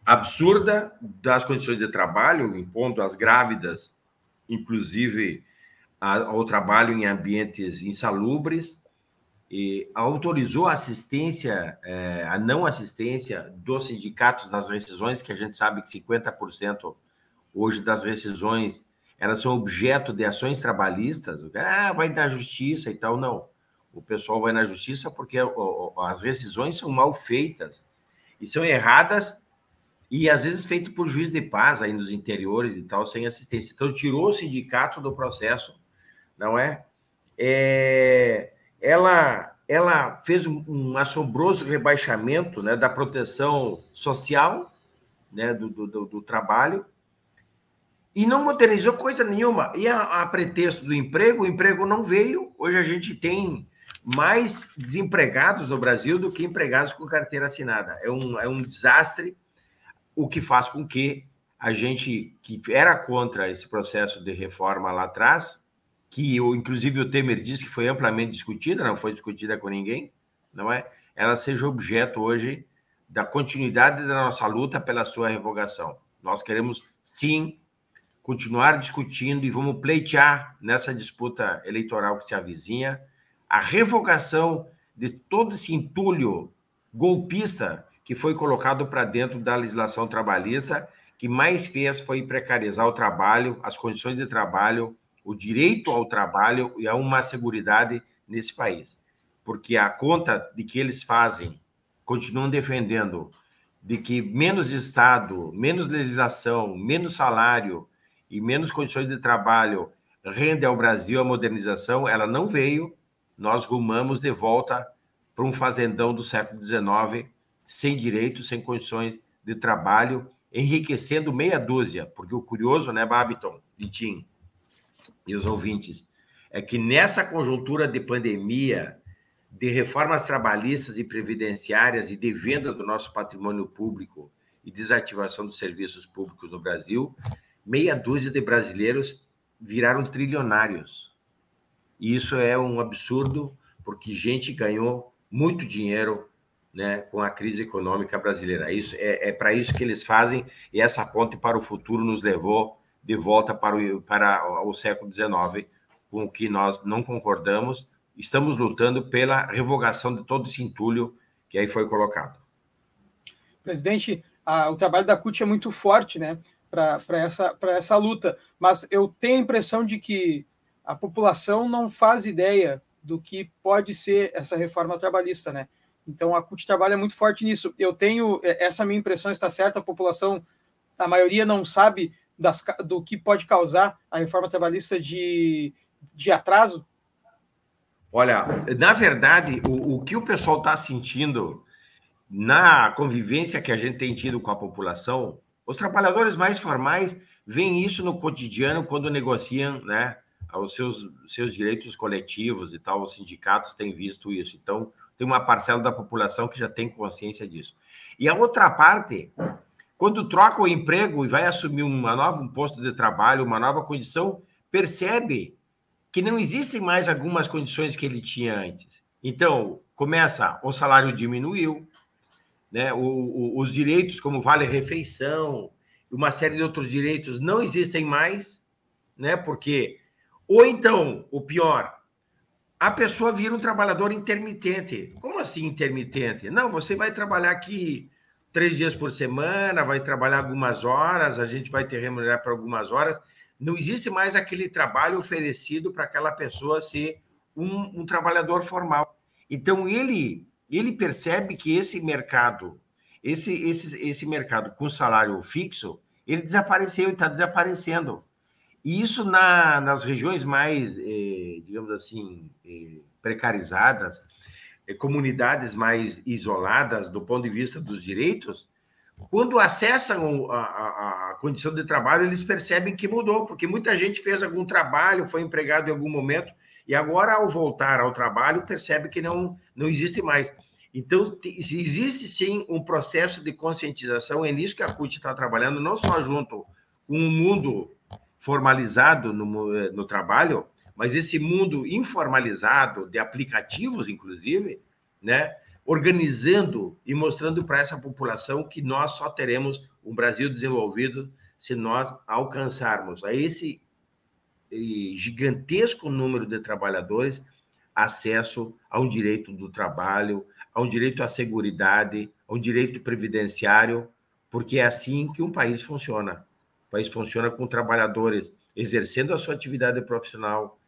absurda das condições de trabalho, impondo às grávidas, inclusive, ao trabalho em ambientes insalubres, e autorizou a assistência, é, a não assistência dos sindicatos nas rescisões, que a gente sabe que 50% hoje das rescisões elas são objeto de ações trabalhistas, ah, vai na justiça e tal, não. O pessoal vai na justiça porque as rescisões são mal feitas e são erradas e às vezes feito por juiz de paz aí nos interiores e tal, sem assistência. Então, tirou o sindicato do processo, não é? é ela, ela fez um, um, assombroso rebaixamento né, da proteção social né, do, do, do trabalho e não modernizou coisa nenhuma. E a, a pretexto do emprego, o emprego não veio. Hoje a gente tem mais desempregados no Brasil do que empregados com carteira assinada. É um, é um desastre o que faz com que a gente que era contra esse processo de reforma lá atrás, que o, inclusive o Temer disse que foi amplamente discutida, não foi discutida com ninguém, não é? Ela seja objeto hoje da continuidade da nossa luta pela sua revogação. Nós queremos sim continuar discutindo e vamos pleitear nessa disputa eleitoral que se avizinha a revogação de todo esse entulho golpista que foi colocado para dentro da legislação trabalhista, que mais fez foi precarizar o trabalho, as condições de trabalho, o direito ao trabalho e a uma segurança nesse país. Porque a conta de que eles fazem, continuam defendendo de que menos Estado, menos legislação, menos salário e menos condições de trabalho rende ao Brasil a modernização, ela não veio. Nós rumamos de volta para um fazendão do século XIX sem direitos, sem condições de trabalho, enriquecendo meia dúzia, porque o curioso, né, Babiton, Tim e os ouvintes, é que nessa conjuntura de pandemia, de reformas trabalhistas e previdenciárias e de venda do nosso patrimônio público e desativação dos serviços públicos no Brasil, meia dúzia de brasileiros viraram trilionários. E isso é um absurdo, porque gente ganhou muito dinheiro né, com a crise econômica brasileira. Isso é, é para isso que eles fazem e essa ponte para o futuro nos levou de volta para o, para o século XIX, com o que nós não concordamos. Estamos lutando pela revogação de todo esse entulho que aí foi colocado. Presidente, a, o trabalho da CUT é muito forte, né, para essa, essa luta, mas eu tenho a impressão de que a população não faz ideia do que pode ser essa reforma trabalhista, né? Então a CUT trabalha muito forte nisso. Eu tenho é, essa minha impressão está certa, a população, a maioria não sabe das, do que pode causar a reforma trabalhista de, de atraso. Olha, na verdade, o, o que o pessoal está sentindo na convivência que a gente tem tido com a população, os trabalhadores mais formais veem isso no cotidiano quando negociam, né, os seus, seus direitos coletivos e tal. Os sindicatos têm visto isso. Então, tem uma parcela da população que já tem consciência disso. E a outra parte, quando troca o emprego e vai assumir uma nova, um posto de trabalho, uma nova condição, percebe que não existem mais algumas condições que ele tinha antes. Então, começa, o salário diminuiu, né? O, o, os direitos como vale-refeição, uma série de outros direitos não existem mais, né? Porque, ou então, o pior, a pessoa vira um trabalhador intermitente. Como assim intermitente? Não, você vai trabalhar aqui três dias por semana, vai trabalhar algumas horas, a gente vai te remunerar por algumas horas. Não existe mais aquele trabalho oferecido para aquela pessoa ser um, um, trabalhador formal. Então ele ele percebe que esse mercado, esse esse, esse mercado com salário fixo, ele desapareceu e está desaparecendo. E isso na, nas regiões mais, eh, digamos assim, eh, precarizadas, eh, comunidades mais isoladas do ponto de vista dos direitos, quando acessam a, a, a, condição de trabalho, eles percebem que mudou, porque muita gente fez algum trabalho, foi empregado em algum momento, e agora, ao voltar ao trabalho, percebe que não, não existe mais. Então, existe sim um processo de conscientização, é nisso que a CUT está trabalhando, não só junto com o mundo formalizado no, eh, no trabalho, mas esse mundo informalizado, de aplicativos, inclusive, né, organizando e mostrando para essa população que nós só teremos um Brasil desenvolvido se nós alcançarmos a esse gigantesco número de trabalhadores acesso a um direito do trabalho, a um direito à segurança, a um direito previdenciário, porque é assim que um país funciona. O país funciona com trabalhadores exercendo a sua atividade profissional,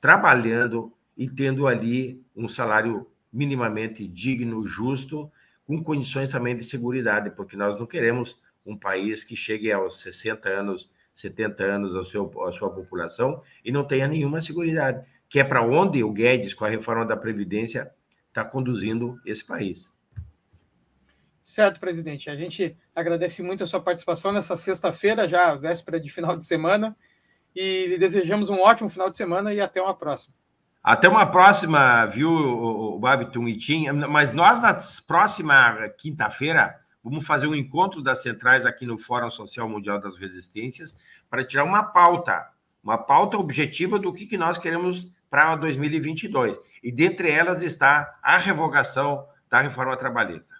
trabalhando e tendo ali um salário minimamente digno, justo, com condições também de segurança, porque nós não queremos um país que chegue aos 60 anos, 70 anos a, seu, a sua população e não tenha nenhuma segurança, que é para onde o Guedes, com a reforma da Previdência, está conduzindo esse país. Certo, presidente. A gente agradece muito a sua participação nessa sexta-feira, já véspera de final de semana, e desejamos um ótimo final de semana e até uma próxima. Até uma próxima, viu, o Babiton e Tim? Mas nós, na próxima quinta-feira, vamos fazer um encontro das centrais aqui no Fórum Social Mundial das Resistências para tirar uma pauta, uma pauta objetiva do que, que nós queremos para 2022. E dentre elas está a revogação da reforma trabalhista.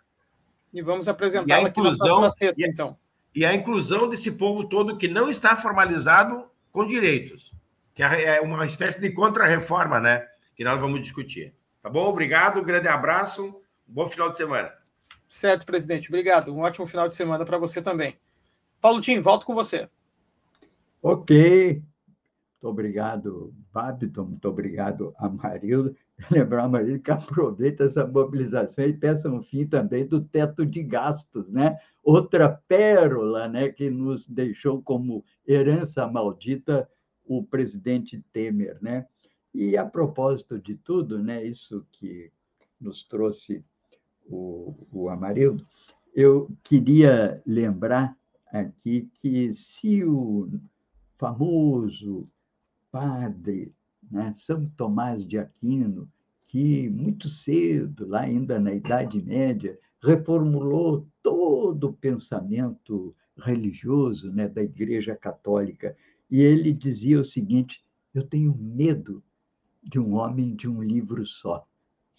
E vamos apresentá-la aqui na próxima sexta, então. E a inclusão desse povo todo que não está formalizado com direitos, que é, é uma espécie de contra-reforma, né? Que nós vamos discutir. Tá bom? Obrigado, um grande abraço, bom final de semana. Certo, presidente. Obrigado. Um ótimo final de semana para você também. Paulo Tim, volto com você. Ok. Muito obrigado, Babiton. Muito obrigado, Amarildo. lembrar, Maria, que aproveita essa mobilização e peça um fim também do teto de gastos, né? Outra pérola, né, que nos deixou como herança maldita o presidente Temer, né? E a propósito de tudo, né, isso que nos trouxe o, o Amarildo, eu queria lembrar aqui que se o famoso padre né? São Tomás de Aquino, que muito cedo, lá ainda na Idade Média, reformulou todo o pensamento religioso né, da Igreja Católica. E ele dizia o seguinte: eu tenho medo de um homem de um livro só.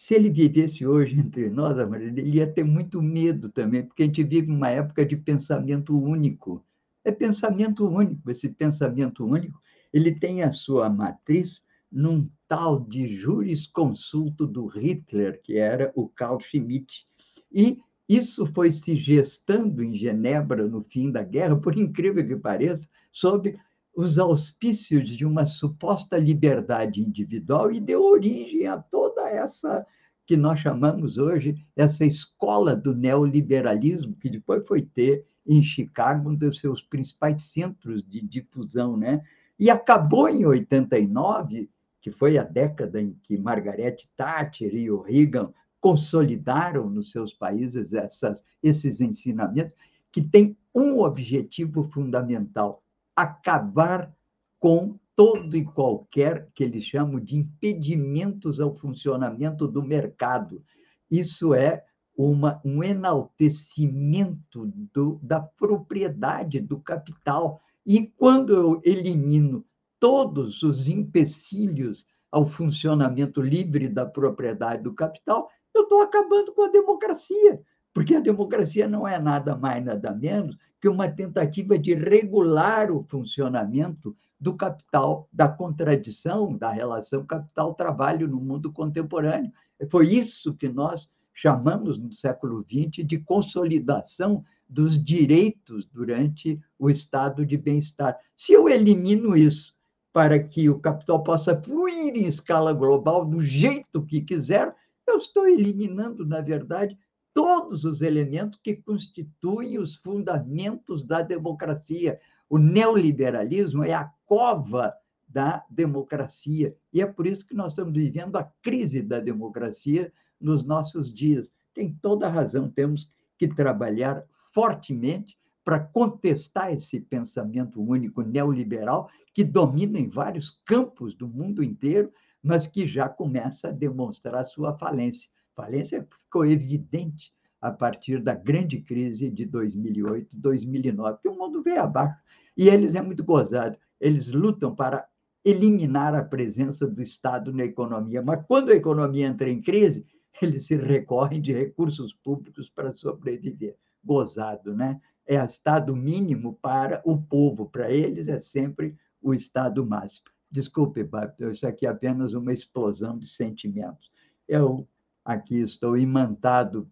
Se ele vivesse hoje entre nós, ele ia ter muito medo também, porque a gente vive uma época de pensamento único. É pensamento único. Esse pensamento único ele tem a sua matriz num tal de jurisconsulto do Hitler, que era o Carl Schmitt. E isso foi se gestando em Genebra no fim da guerra, por incrível que pareça, sob os auspícios de uma suposta liberdade individual e deu origem a toda essa que nós chamamos hoje essa escola do neoliberalismo, que depois foi ter em Chicago um dos seus principais centros de difusão, né? E acabou em 89, que foi a década em que Margaret Thatcher e o Reagan consolidaram nos seus países essas, esses ensinamentos, que tem um objetivo fundamental: acabar com todo e qualquer que eles chamam de impedimentos ao funcionamento do mercado. Isso é uma, um enaltecimento do, da propriedade do capital. E quando eu elimino todos os empecilhos ao funcionamento livre da propriedade do capital, eu estou acabando com a democracia, porque a democracia não é nada mais, nada menos que uma tentativa de regular o funcionamento do capital, da contradição da relação capital-trabalho no mundo contemporâneo. Foi isso que nós chamamos no século XX de consolidação dos direitos durante o estado de bem-estar. Se eu elimino isso para que o capital possa fluir em escala global do jeito que quiser, eu estou eliminando, na verdade, todos os elementos que constituem os fundamentos da democracia. O neoliberalismo é a cova da democracia. E é por isso que nós estamos vivendo a crise da democracia nos nossos dias. Tem toda a razão, temos que trabalhar fortemente para contestar esse pensamento único neoliberal que domina em vários campos do mundo inteiro, mas que já começa a demonstrar sua falência. Falência ficou evidente a partir da grande crise de 2008, 2009, que o mundo veio abaixo. E eles é muito gozado, eles lutam para eliminar a presença do Estado na economia, mas quando a economia entra em crise, eles se recorrem de recursos públicos para sobreviver. Gozado, né? É Estado mínimo para o povo, para eles é sempre o Estado máximo. Desculpe, Babto, isso aqui é apenas uma explosão de sentimentos. Eu aqui estou imantado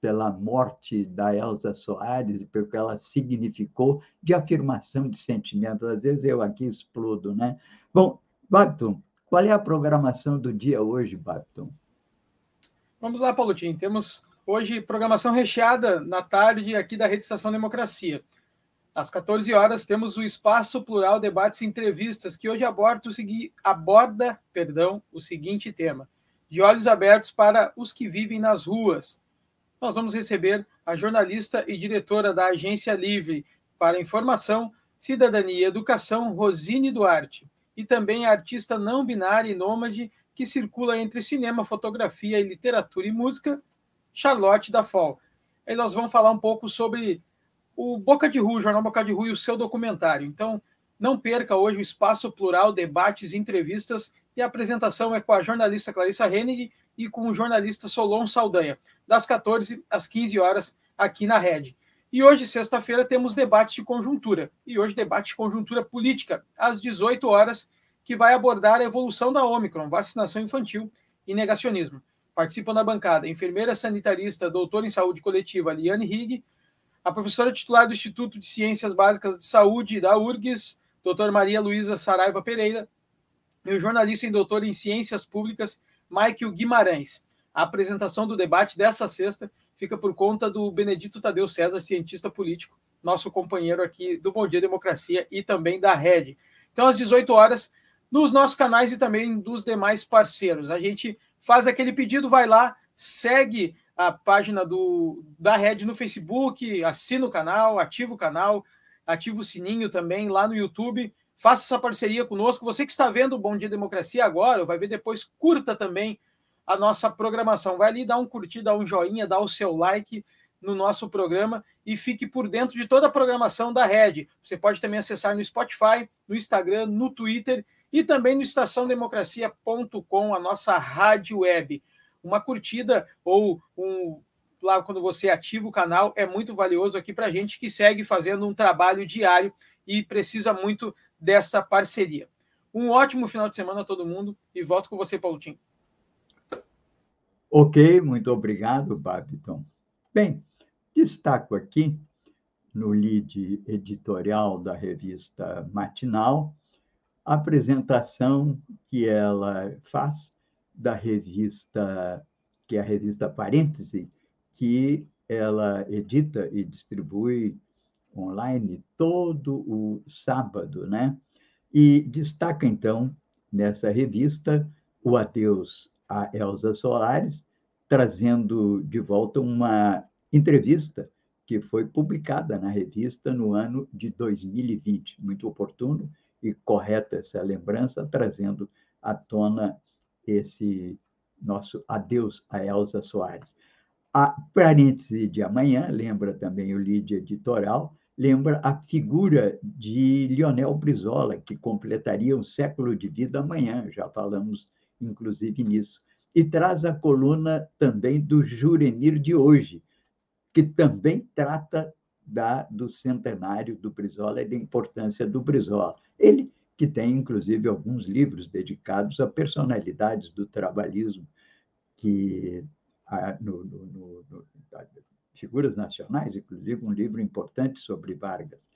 pela morte da Elsa Soares e pelo que ela significou de afirmação de sentimentos. Às vezes eu aqui explodo, né? Bom, Babton, qual é a programação do dia hoje, Babton? Vamos lá, Paulotinho. Temos hoje programação recheada na tarde aqui da Rede Estação Democracia. Às 14 horas temos o Espaço Plural Debates e Entrevistas, que hoje aborda o, segui... aborda, perdão, o seguinte tema: De olhos abertos para os que vivem nas ruas. Nós vamos receber a jornalista e diretora da Agência Livre para Informação, Cidadania e Educação, Rosine Duarte, e também a artista não binária e nômade que circula entre cinema, fotografia e literatura e música, Charlotte da Fall. Aí nós vamos falar um pouco sobre o Boca de Rua, o Jornal Boca de Rua e o seu documentário. Então, não perca hoje o espaço plural, debates, entrevistas e a apresentação é com a jornalista Clarissa Hennig e com o jornalista Solon Saldanha, das 14 às 15 horas aqui na Rede. E hoje, sexta-feira, temos debates de conjuntura. E hoje, debate de conjuntura política, às 18 horas, que vai abordar a evolução da Omicron, vacinação infantil e negacionismo. Participam da bancada a enfermeira sanitarista, doutora em saúde coletiva, Liane Rigg, a professora titular do Instituto de Ciências Básicas de Saúde da URGS, doutora Maria Luísa Saraiva Pereira, e o jornalista e doutor em Ciências Públicas, Michael Guimarães. A apresentação do debate dessa sexta fica por conta do Benedito Tadeu César, cientista político, nosso companheiro aqui do Bom Dia Democracia e também da Rede. Então, às 18 horas, nos nossos canais e também dos demais parceiros. A gente faz aquele pedido, vai lá, segue a página do, da Rede no Facebook, assina o canal, ativa o canal, ativa o sininho também lá no YouTube. Faça essa parceria conosco. Você que está vendo o Bom Dia Democracia agora, vai ver depois, curta também a nossa programação. Vai ali, dá um curtir, dá um joinha, dá o seu like no nosso programa e fique por dentro de toda a programação da Rede. Você pode também acessar no Spotify, no Instagram, no Twitter e também no estaçãodemocracia.com, a nossa rádio web. Uma curtida ou um lá quando você ativa o canal é muito valioso aqui para a gente que segue fazendo um trabalho diário e precisa muito dessa parceria. Um ótimo final de semana a todo mundo e volto com você, Paulinho. Ok, muito obrigado, Babiton. Bem, destaco aqui no lead editorial da revista Matinal a apresentação que ela faz da revista que é a revista Parêntese, que ela edita e distribui online todo o sábado, né? E destaca, então, nessa revista, o adeus a Elza Soares, trazendo de volta uma entrevista que foi publicada na revista no ano de 2020. Muito oportuno e correta essa lembrança, trazendo à tona esse nosso adeus a Elza Soares. A parêntese de amanhã, lembra também o lead editorial, lembra a figura de Lionel Brizola, que completaria um século de vida amanhã, já falamos inclusive nisso. E traz a coluna também do Juremir de hoje, que também trata da, do centenário do Brizola e da importância do Brizola. Ele que tem, inclusive, alguns livros dedicados a personalidades do trabalhismo, que no, no, no, figuras nacionais, inclusive um livro importante sobre Vargas.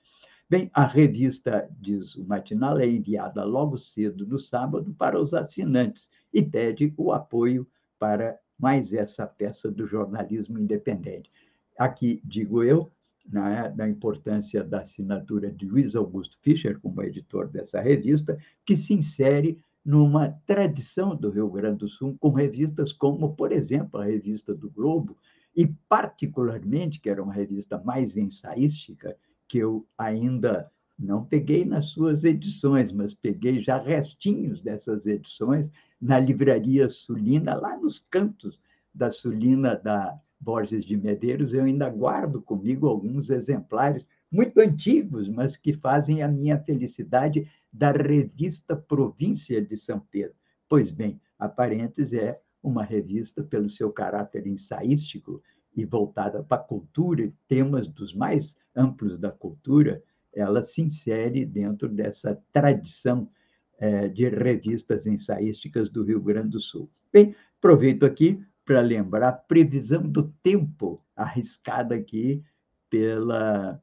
Bem, a revista, diz o Matinal, é enviada logo cedo no sábado para os assinantes e pede o apoio para mais essa peça do jornalismo independente. Aqui, digo eu, na, na importância da assinatura de Luiz Augusto Fischer como editor dessa revista, que se insere numa tradição do Rio Grande do Sul, com revistas como, por exemplo, a revista do Globo, e particularmente, que era uma revista mais ensaística, que eu ainda não peguei nas suas edições, mas peguei já restinhos dessas edições na livraria Sulina, lá nos cantos da Sulina da Borges de Medeiros. Eu ainda guardo comigo alguns exemplares muito antigos, mas que fazem a minha felicidade da revista Província de São Pedro. Pois bem, a Parênteses é uma revista pelo seu caráter ensaístico e voltada para a cultura e temas dos mais amplos da cultura, ela se insere dentro dessa tradição é, de revistas ensaísticas do Rio Grande do Sul. Bem, aproveito aqui para lembrar a previsão do tempo arriscada aqui pela,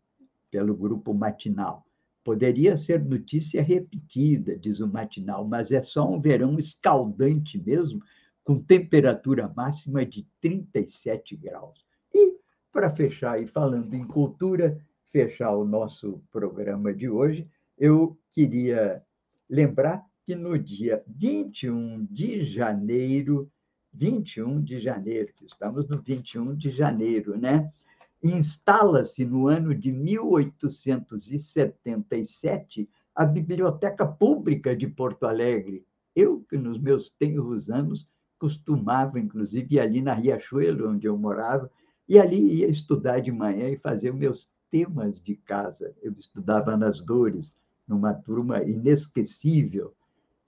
pelo grupo matinal. Poderia ser notícia repetida, diz o matinal, mas é só um verão escaldante mesmo, com temperatura máxima de 37 graus. E, para fechar, e falando em cultura, fechar o nosso programa de hoje, eu queria lembrar que no dia 21 de janeiro, 21 de janeiro, que estamos no 21 de janeiro, né? instala-se no ano de 1877 a Biblioteca Pública de Porto Alegre. Eu, que nos meus tenros anos, costumava, inclusive, ir ali na Riachuelo, onde eu morava, e ali ia estudar de manhã e fazer meus temas de casa. Eu estudava nas Dores, numa turma inesquecível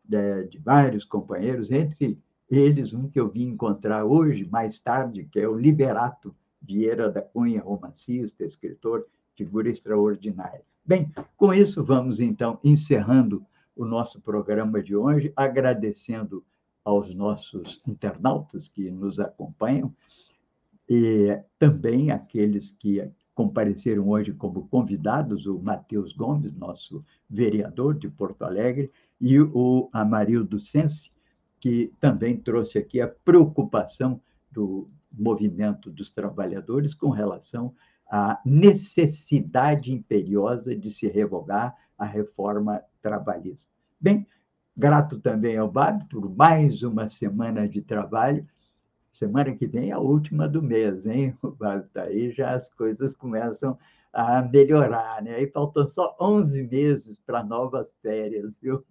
de, né, de vários companheiros, entre eles um que eu vim encontrar hoje, mais tarde, que é o Liberato, Vieira da Cunha, romancista, escritor, figura extraordinária. Bem, com isso vamos então encerrando o nosso programa de hoje, agradecendo aos nossos internautas que nos acompanham e também aqueles que compareceram hoje como convidados, o Matheus Gomes, nosso vereador de Porto Alegre, e o Amarildo Sense, que também trouxe aqui a preocupação do movimento dos trabalhadores com relação à necessidade imperiosa de se revogar a reforma trabalhista. Bem, grato também ao Bab por mais uma semana de trabalho. Semana que vem é a última do mês, hein? O Bab está aí, já as coisas começam a melhorar, né? E faltam só 11 meses para novas férias, viu?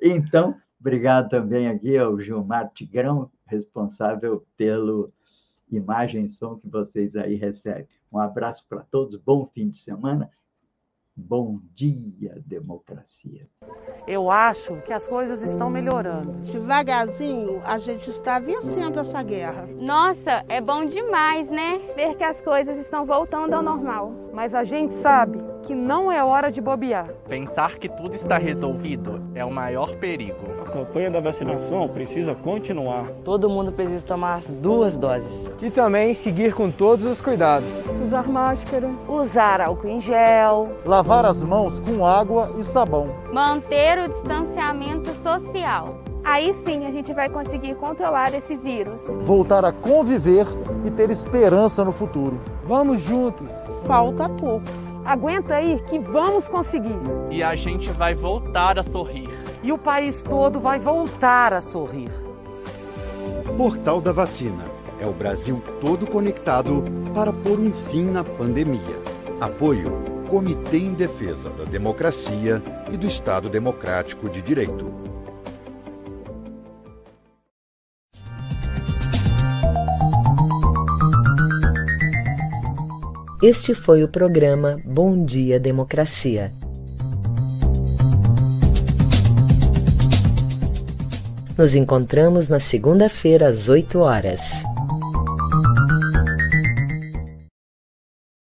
Então, obrigado também aqui ao Gilmar Tigrão, responsável pelo imagem e som que vocês aí recebem. Um abraço para todos, bom fim de semana. Bom dia, democracia. Eu acho que as coisas estão melhorando. Devagarzinho, a gente está vencendo essa guerra. Nossa, é bom demais, né? Ver que as coisas estão voltando ao normal. Mas a gente sabe que não é hora de bobear. Pensar que tudo está resolvido é o maior perigo. A campanha da vacinação precisa continuar. Todo mundo precisa tomar as duas doses. E também seguir com todos os cuidados. Usar máscara. Usar álcool em gel. Lavar as mãos com água e sabão. Manter o distanciamento social Aí sim a gente vai conseguir controlar esse vírus. Voltar a conviver e ter esperança no futuro. Vamos juntos. Falta pouco. Aguenta aí que vamos conseguir. E a gente vai voltar a sorrir. E o país todo vai voltar a sorrir. Portal da Vacina. É o Brasil todo conectado para pôr um fim na pandemia. Apoio Comitê em Defesa da Democracia e do Estado Democrático de Direito. Este foi o programa Bom Dia Democracia. Nos encontramos na segunda-feira às 8 horas.